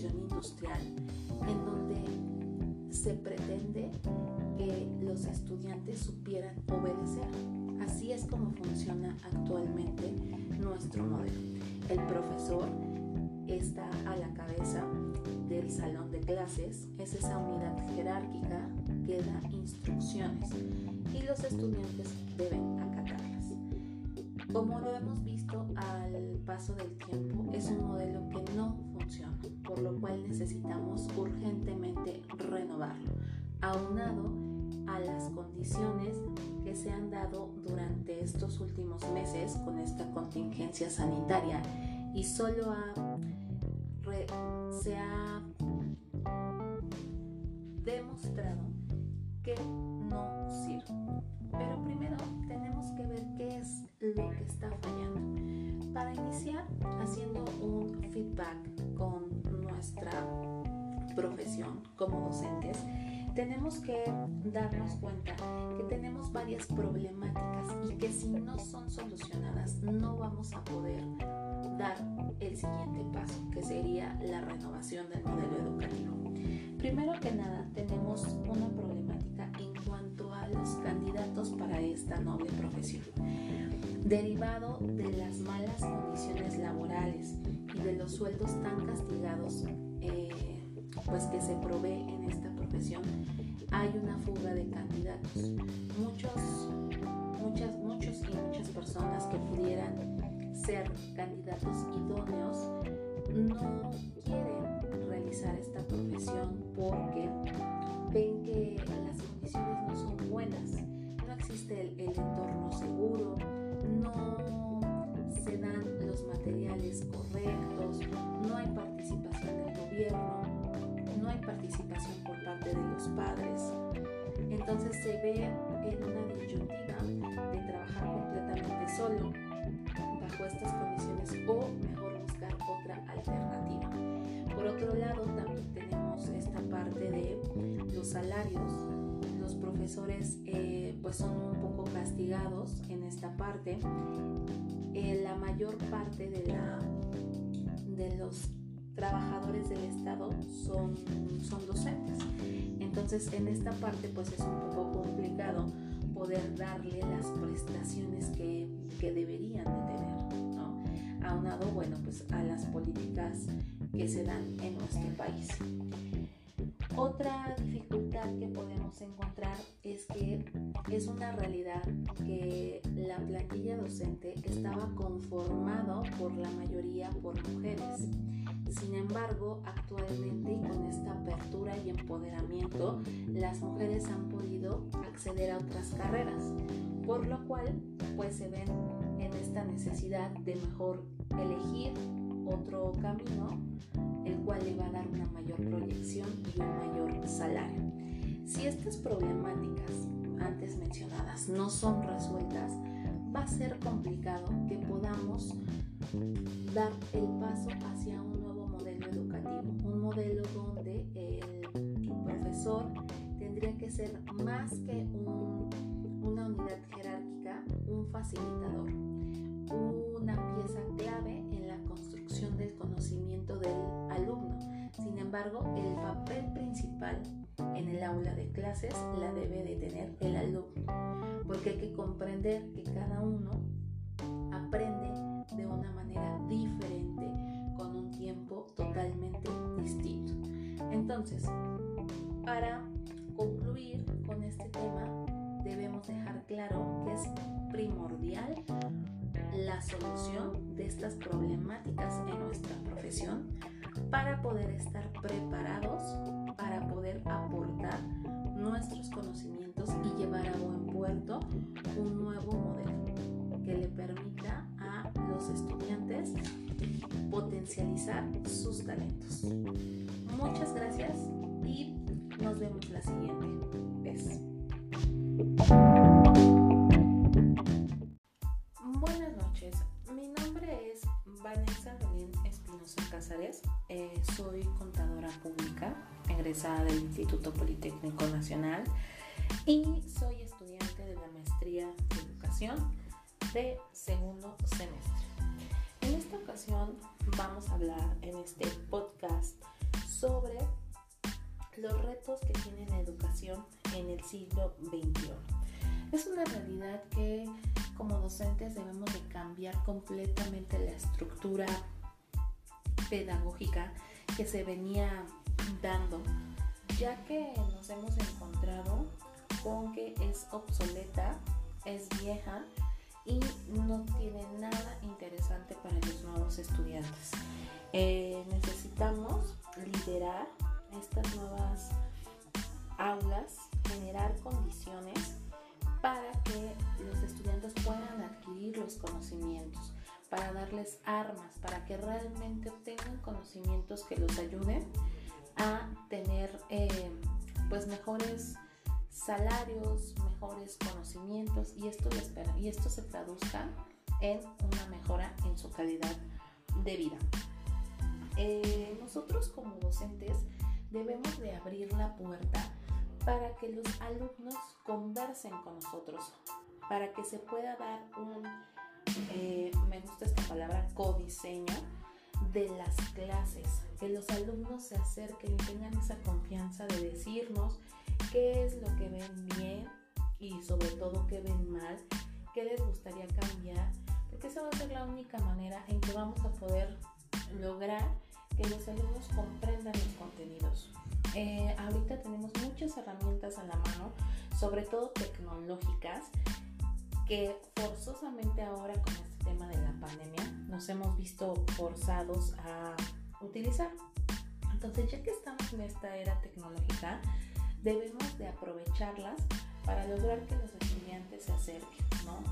industrial, en donde se pretende que los estudiantes supieran obedecer. Así es como funciona actualmente nuestro modelo. El profesor está a la cabeza del salón de clases, es esa unidad jerárquica que da instrucciones y los estudiantes deben acatarlas. Como lo hemos visto al paso del tiempo, es un modelo que no funciona, por lo cual necesitamos urgentemente renovarlo, aunado a las condiciones que se han dado durante estos últimos meses con esta contingencia sanitaria y solo ha, se ha demostrado que no sirve. Pero primero tenemos que está fallando. Para iniciar haciendo un feedback con nuestra profesión como docentes, tenemos que darnos cuenta que tenemos varias problemáticas y que si no son solucionadas no vamos a poder dar el siguiente paso, que sería la renovación del modelo educativo. Primero que nada, tenemos una problemática en cuanto a los candidatos para esta noble profesión. Derivado de las malas condiciones laborales y de los sueldos tan castigados eh, pues que se provee en esta profesión, hay una fuga de candidatos. Muchos, muchas, muchos y muchas personas que pudieran ser candidatos idóneos no quieren realizar esta profesión porque ven que las condiciones no son buenas, no existe el, el entorno seguro, no se dan los materiales correctos, no hay participación del gobierno, no hay participación por parte de los padres. Entonces se ve en una disyuntiva de trabajar completamente solo bajo estas condiciones o mejor buscar otra alternativa. Por otro lado, también tenemos esta parte de los salarios. Eh, pues son un poco castigados en esta parte. Eh, la mayor parte de, la, de los trabajadores del Estado son, son docentes. Entonces en esta parte pues es un poco complicado poder darle las prestaciones que, que deberían de tener, ¿no? Aunado, bueno, pues a las políticas que se dan en nuestro país. Otra dificultad que podemos encontrar es que es una realidad que la plantilla docente estaba conformado por la mayoría por mujeres. Sin embargo, actualmente y con esta apertura y empoderamiento, las mujeres han podido acceder a otras carreras, por lo cual pues se ven en esta necesidad de mejor elegir otro camino, el cual le va a dar una mayor proyección y un mayor salario. Si estas problemáticas antes mencionadas no son resueltas, va a ser complicado que podamos dar el paso hacia un nuevo modelo educativo, un modelo donde el profesor tendría que ser más que una unidad jerárquica, un facilitador, una pieza clave en la construcción del conocimiento del alumno. Sin embargo, el papel principal en el aula de clases la debe de tener el alumno, porque hay que comprender que cada uno aprende de una manera diferente, con un tiempo totalmente distinto. Entonces, para concluir con este tema, debemos dejar claro que es primordial la solución de estas problemáticas en nuestra profesión para poder estar preparados, para poder aportar nuestros conocimientos y llevar a buen puerto un nuevo modelo que le permita a los estudiantes potencializar sus talentos. Muchas gracias y nos vemos la siguiente vez. Instituto Politécnico Nacional y soy estudiante de la maestría de educación de segundo semestre. En esta ocasión vamos a hablar en este podcast sobre los retos que tiene la educación en el siglo XXI. Es una realidad que como docentes debemos de cambiar completamente la estructura pedagógica que se venía dando, ya que nos hemos encontrado con que es obsoleta, es vieja y no tiene nada interesante para los nuevos estudiantes. Eh, necesitamos liderar estas nuevas aulas, generar condiciones para que los estudiantes puedan adquirir los conocimientos, para darles armas, para que realmente obtengan conocimientos que los ayuden a tener eh, pues mejores salarios, mejores conocimientos y esto, y esto se traduzca en una mejora en su calidad de vida. Eh, nosotros como docentes debemos de abrir la puerta para que los alumnos conversen con nosotros, para que se pueda dar un, eh, me gusta esta palabra, codiseño de las clases, que los alumnos se acerquen y tengan esa confianza de decirnos qué es lo que ven bien y sobre todo qué ven mal, qué les gustaría cambiar, porque esa va a ser la única manera en que vamos a poder lograr que los alumnos comprendan los contenidos. Eh, ahorita tenemos muchas herramientas a la mano, sobre todo tecnológicas, que forzosamente ahora con este tema de la pandemia nos hemos visto forzados a utilizar. Entonces, ya que estamos en esta era tecnológica, debemos de aprovecharlas para lograr que los estudiantes se acerquen.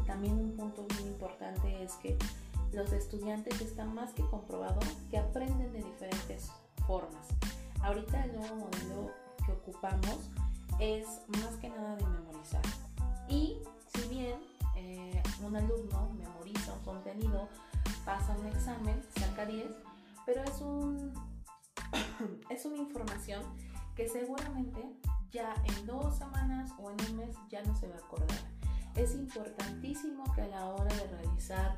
También un punto muy importante es que los estudiantes están más que comprobado que aprenden de diferentes formas. Ahorita el nuevo modelo que ocupamos es más que nada de memorizar. Y si bien eh, un alumno memoriza un contenido, pasa un examen, saca 10, pero es, un, es una información que seguramente ya en dos semanas o en un mes ya no se va a acordar. Es importantísimo que a la hora de realizar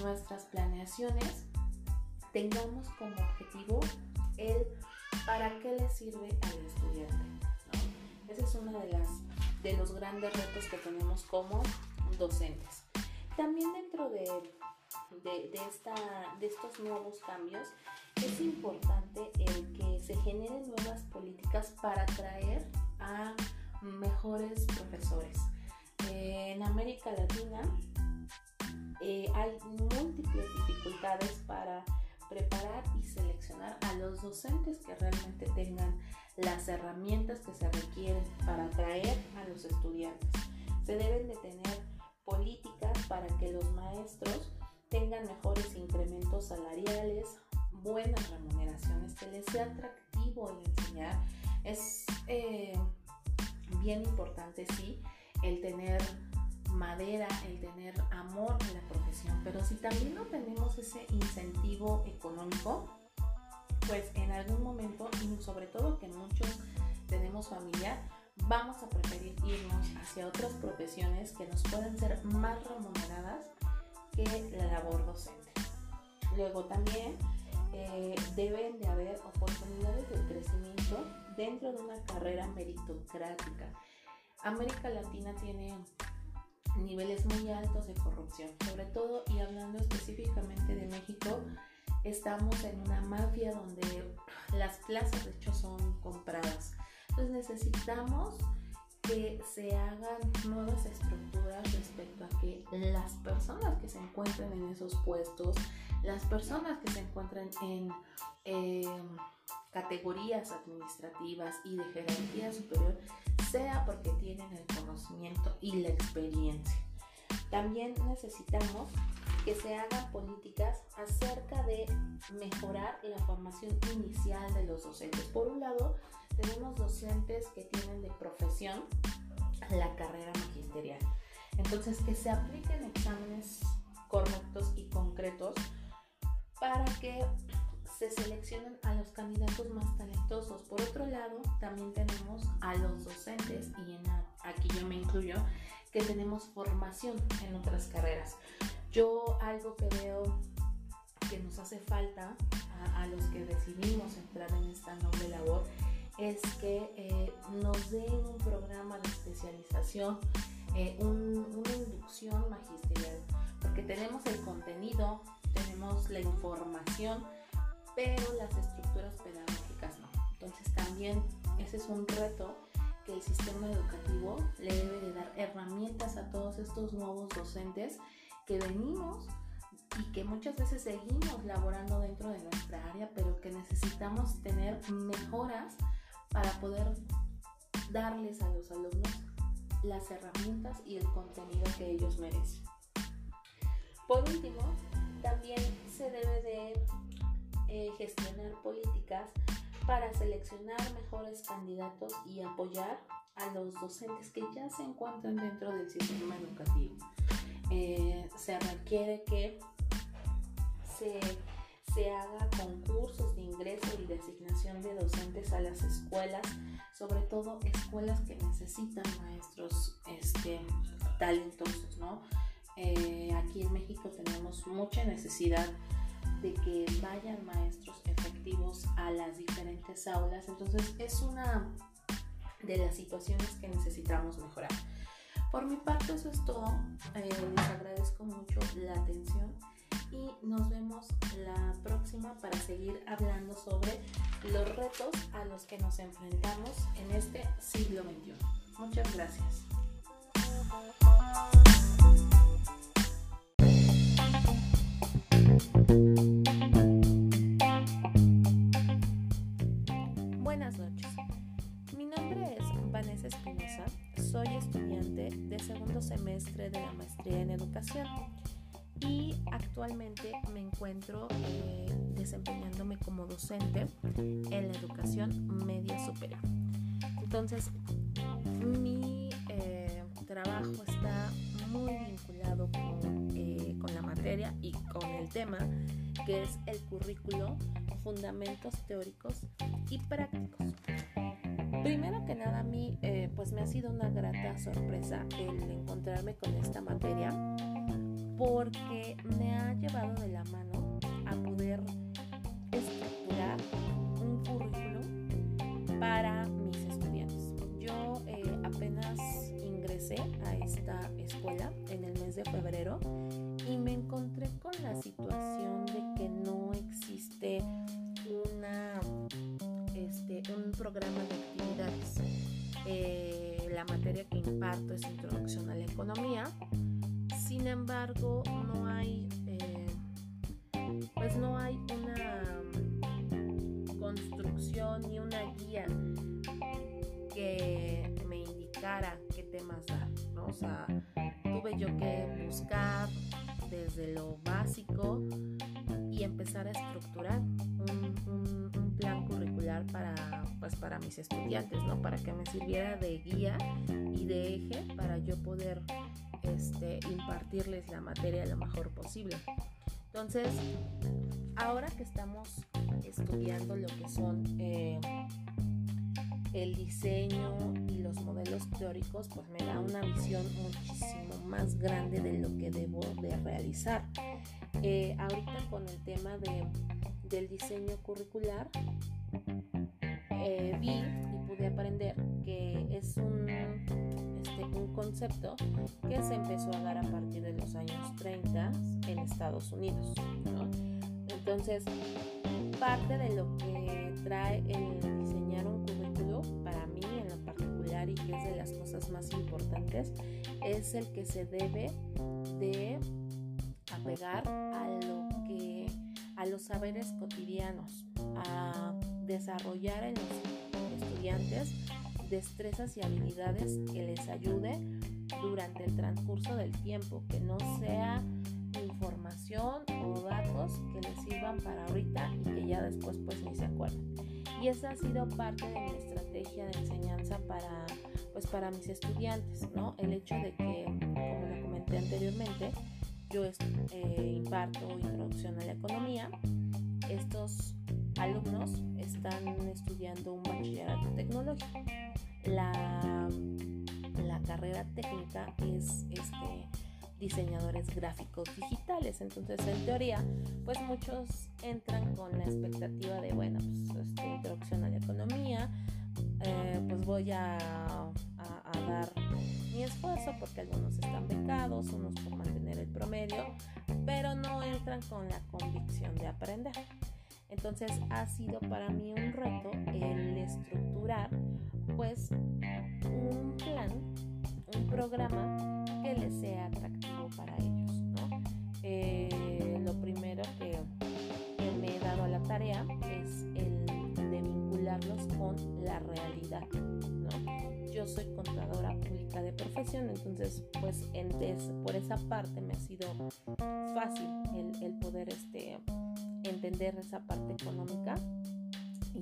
nuestras planeaciones tengamos como objetivo el para qué le sirve al estudiante. Ese es uno de, las, de los grandes retos que tenemos como docentes. También dentro de, de, esta, de estos nuevos cambios es importante el que se generen nuevas políticas para atraer a mejores profesores. en América Latina eh, hay múltiples dificultades para preparar y seleccionar a los docentes que realmente tengan las herramientas que se requieren para atraer a los estudiantes. Se deben de tener políticas para que los maestros tengan mejores incrementos salariales, buenas remuneraciones, que les sea atractivo el enseñar. Es eh, bien importante, sí, el tener madera, el tener amor en la profesión, pero si también no tenemos ese incentivo económico, pues en algún momento, y sobre todo que muchos tenemos familia, vamos a preferir irnos hacia otras profesiones que nos pueden ser más remuneradas que la labor docente. Luego también eh, deben de haber oportunidades de crecimiento dentro de una carrera meritocrática. América Latina tiene niveles muy altos de corrupción, sobre todo y hablando específicamente de México, estamos en una mafia donde las plazas de hecho son compradas. Entonces necesitamos que se hagan nuevas estructuras respecto a que las personas que se encuentren en esos puestos, las personas que se encuentren en em, categorías administrativas y de jerarquía superior, sea porque tienen el conocimiento y la experiencia. También necesitamos que se hagan políticas acerca de mejorar la formación inicial de los docentes. Por un lado, tenemos docentes que tienen de profesión la carrera magisterial. Entonces, que se apliquen exámenes correctos y concretos para que se seleccionan a los candidatos más talentosos. Por otro lado, también tenemos a los docentes, y aquí yo me incluyo, que tenemos formación en otras carreras. Yo algo que veo que nos hace falta a, los que decidimos entrar en esta noble labor es que eh, nos den un programa de especialización, eh, una inducción magisterial, porque tenemos el contenido, tenemos la información, pero las estructuras pedagógicas no. Entonces también ese es un reto que el sistema educativo le debe de dar herramientas a todos estos nuevos docentes que venimos y que muchas veces seguimos laborando dentro de nuestra área, pero que necesitamos tener mejoras para poder darles a los alumnos las herramientas y el contenido que ellos merecen. Por último, también se debe de eh, gestionar políticas para seleccionar mejores candidatos y apoyar a los docentes que ya se encuentran dentro del sistema educativo. Eh, se requiere que se, se, haga concursos de ingreso y designación de docentes a las escuelas, sobre todo escuelas que necesitan maestros este, talentosos, ¿no? Eh, aquí en México tenemos mucha necesidad de que vayan maestros efectivos a las diferentes aulas. Entonces es una de las situaciones que necesitamos mejorar. Por mi parte eso es todo. Eh, les agradezco mucho la atención y nos vemos la próxima para seguir hablando sobre los retos a los que nos enfrentamos en este siglo XXI. Muchas gracias. Buenas noches. Mi nombre es Vanessa Espinosa. Soy estudiante de segundo semestre de la maestría en educación y actualmente me encuentro eh, desempeñándome como docente en la educación media superior. Entonces, mi eh, trabajo está muy vinculado con, eh, con, la materia y con el tema que es el currículo, fundamentos teóricos y prácticos. Primero que nada a mí pues me ha sido una grata sorpresa el encontrarme con esta materia porque me ha llevado de la mano a poder estructurar un currículo para mis estudiantes. Yo eh, apenas ingresé a esta escuela en el mes de febrero y me encontré con la situación embargo, no hay, eh, pues no hay una construcción ni una guía que me indicara qué temas dar, ¿no? O sea, tuve yo que buscar desde lo básico y empezar a estructurar un, plan curricular para, pues para mis estudiantes, ¿no? Para que me sirviera de guía y de eje para yo poder este, impartirles la materia lo mejor posible. Entonces, ahora que estamos estudiando lo que son eh, el diseño y los modelos teóricos pues me da una visión muchísimo más grande de lo que debo de realizar. Eh, ahorita con el tema de, del diseño curricular eh, vi y pude aprender un concepto que se empezó a dar a partir de los años 30 en Estados Unidos. Entonces, parte de lo que trae el diseñar un currículo para mí en lo particular y que es de las cosas más importantes es el que se debe de apegar a lo que a los saberes cotidianos, a desarrollar en los estudiantes destrezas y habilidades que les ayude durante el transcurso del tiempo, que no sea información o datos que les sirvan para ahorita y que ya después pues ni se acuerden. Y esa ha sido parte de mi estrategia de enseñanza para pues para mis estudiantes, ¿no? El hecho de que, como lo comenté anteriormente, yo eh, imparto introducción a la economía. Estos alumnos están estudiando un bachillerato tecnológico. La, la carrera técnica es este, diseñadores gráficos digitales. Entonces, en teoría, pues muchos entran con la expectativa de, bueno, pues este, introducción a la economía, eh, pues voy a, a, dar mi esfuerzo porque algunos están becados, unos por mantener el promedio, pero no entran con la convicción de aprender. Entonces ha sido para mí un reto el estructurar pues un plan, un programa que les sea atractivo para ellos. ¿no? Eh, lo primero que, me he dado a la tarea es el de vincularlos con la realidad. ¿no? Yo soy contadora pública de profesión, entonces pues por esa parte me ha sido fácil el, el poder este, entender esa parte económica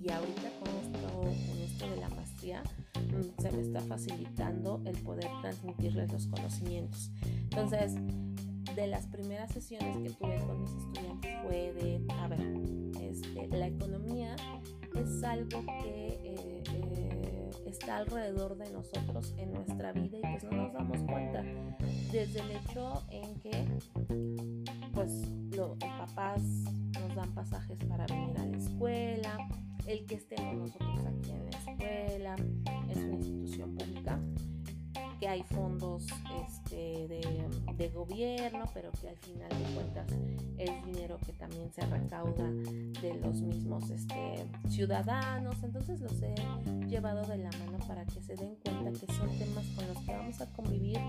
y ahorita con esto, de la maestría mm, se me está facilitando el poder transmitirles los conocimientos. Entonces, de las primeras sesiones que tuve con mis estudiantes fue de, a ver, este, la economía es algo que eh, eh, está alrededor de nosotros en nuestra vida y pues no nos damos cuenta desde el hecho en que pues los papás nos dan pasajes para venir a la escuela, el que estemos nosotros aquí en la escuela, es una institución pública, que hay fondos este, de, gobierno, pero que al final de cuentas es dinero que también se recauda de los mismos este, ciudadanos. Entonces los he llevado de la mano para que se den cuenta que son temas con los que vamos a convivir,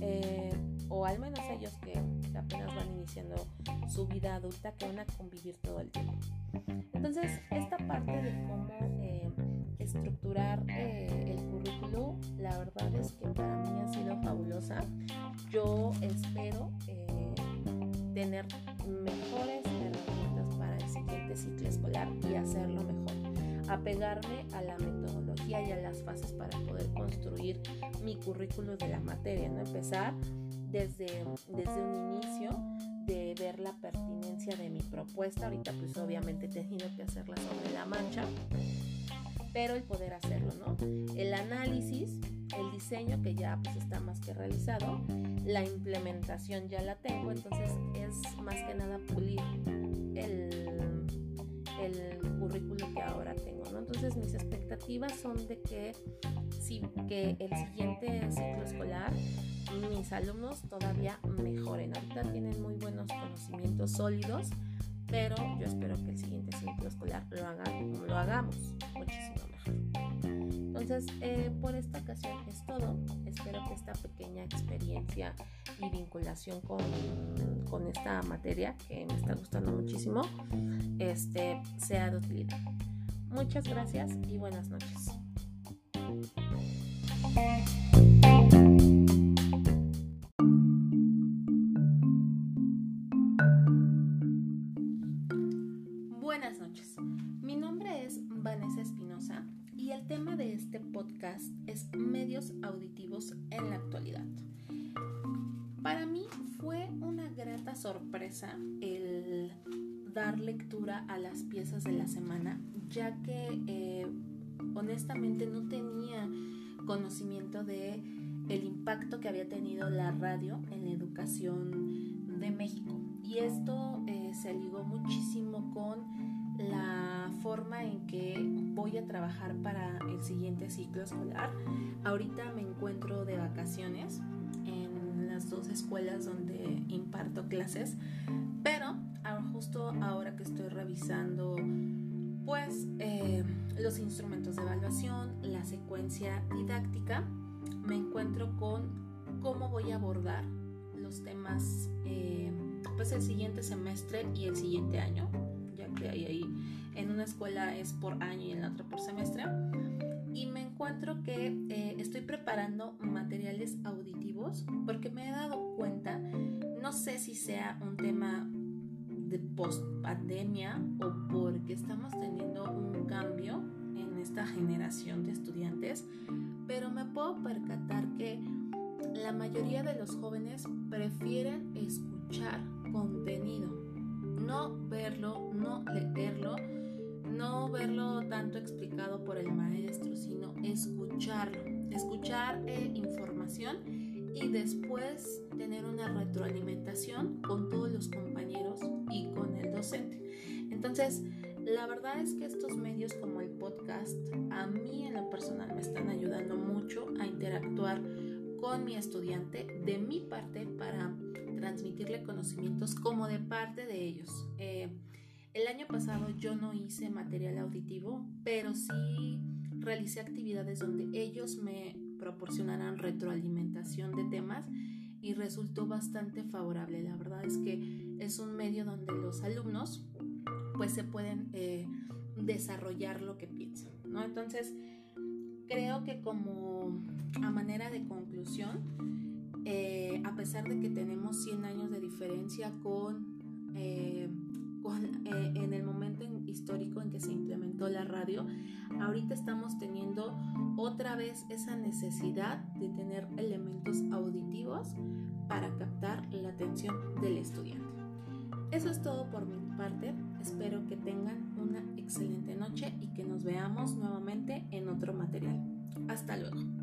eh, o al menos ellos que apenas van iniciando su vida adulta, que van a convivir todo el tiempo. Entonces, esta parte de cómo eh, estructurar eh, el currículo, la verdad es que para mí ha sido fabulosa. Yo espero eh, tener mejores herramientas para el siguiente ciclo escolar y hacerlo mejor. Apegarme a la metodología y a las fases para poder construir mi currículo de la materia, ¿no? Empezar desde, desde un inicio de ver la pertinencia de mi propuesta. Ahorita pues obviamente he tenido que hacerla sobre la mancha, pero el poder hacerlo, ¿no? El análisis, el diseño que ya pues está más que realizado, la implementación ya la tengo, entonces es más que nada pulir el, el currículo que ahora tengo, ¿no? Entonces mis expectativas son de que, sí, que el siguiente ciclo escolar mis alumnos todavía mejoren. Ahorita tienen muy buenos conocimientos sólidos, pero yo espero que el siguiente ciclo escolar lo, hagan, lo hagamos. Eh, por esta ocasión es todo. Espero que esta pequeña experiencia y vinculación con, con esta materia, que me está gustando muchísimo, este, sea de utilidad. Muchas gracias y buenas noches. Grata sorpresa el dar lectura a las piezas de la semana, ya que eh, honestamente no tenía conocimiento de el impacto que había tenido la radio en la educación de México. Y esto eh, se ligó muchísimo con la forma en que voy a trabajar para el siguiente ciclo escolar. Ahorita me encuentro de vacaciones dos escuelas donde imparto clases, pero justo ahora que estoy revisando pues eh, los instrumentos de evaluación, la secuencia didáctica, me encuentro con cómo voy a abordar los temas eh, pues el siguiente semestre y el siguiente año que hay ahí. En una escuela es por año y en la otra por semestre. Encuentro que eh, estoy preparando materiales auditivos porque me he dado cuenta, no sé si sea un tema de post pandemia o porque estamos teniendo un cambio en esta generación de estudiantes, pero me puedo percatar que la mayoría de los jóvenes prefieren escuchar contenido no verlo, no leerlo, no verlo tanto explicado escuchar eh, información y después tener una retroalimentación con todos los compañeros y con el docente. Entonces, la verdad es que estos medios como el podcast a mí en lo personal me están ayudando mucho a interactuar con mi estudiante de mi parte para transmitirle conocimientos como de parte de ellos. Eh, el año pasado yo no hice material auditivo, pero sí realicé actividades donde ellos me proporcionaran retroalimentación de temas y resultó bastante favorable. La verdad es que es un medio donde los alumnos pues se pueden eh, desarrollar lo que piensan, ¿no? Entonces, creo que como a manera de conclusión, eh, a pesar de que tenemos 100 años de diferencia con... Eh, eh, en el momento histórico en que se implementó la radio, ahorita estamos teniendo otra vez esa necesidad de tener elementos auditivos para captar la atención del estudiante. Eso es todo por mi parte. Espero que tengan una excelente noche y que nos veamos nuevamente en otro material. Hasta luego.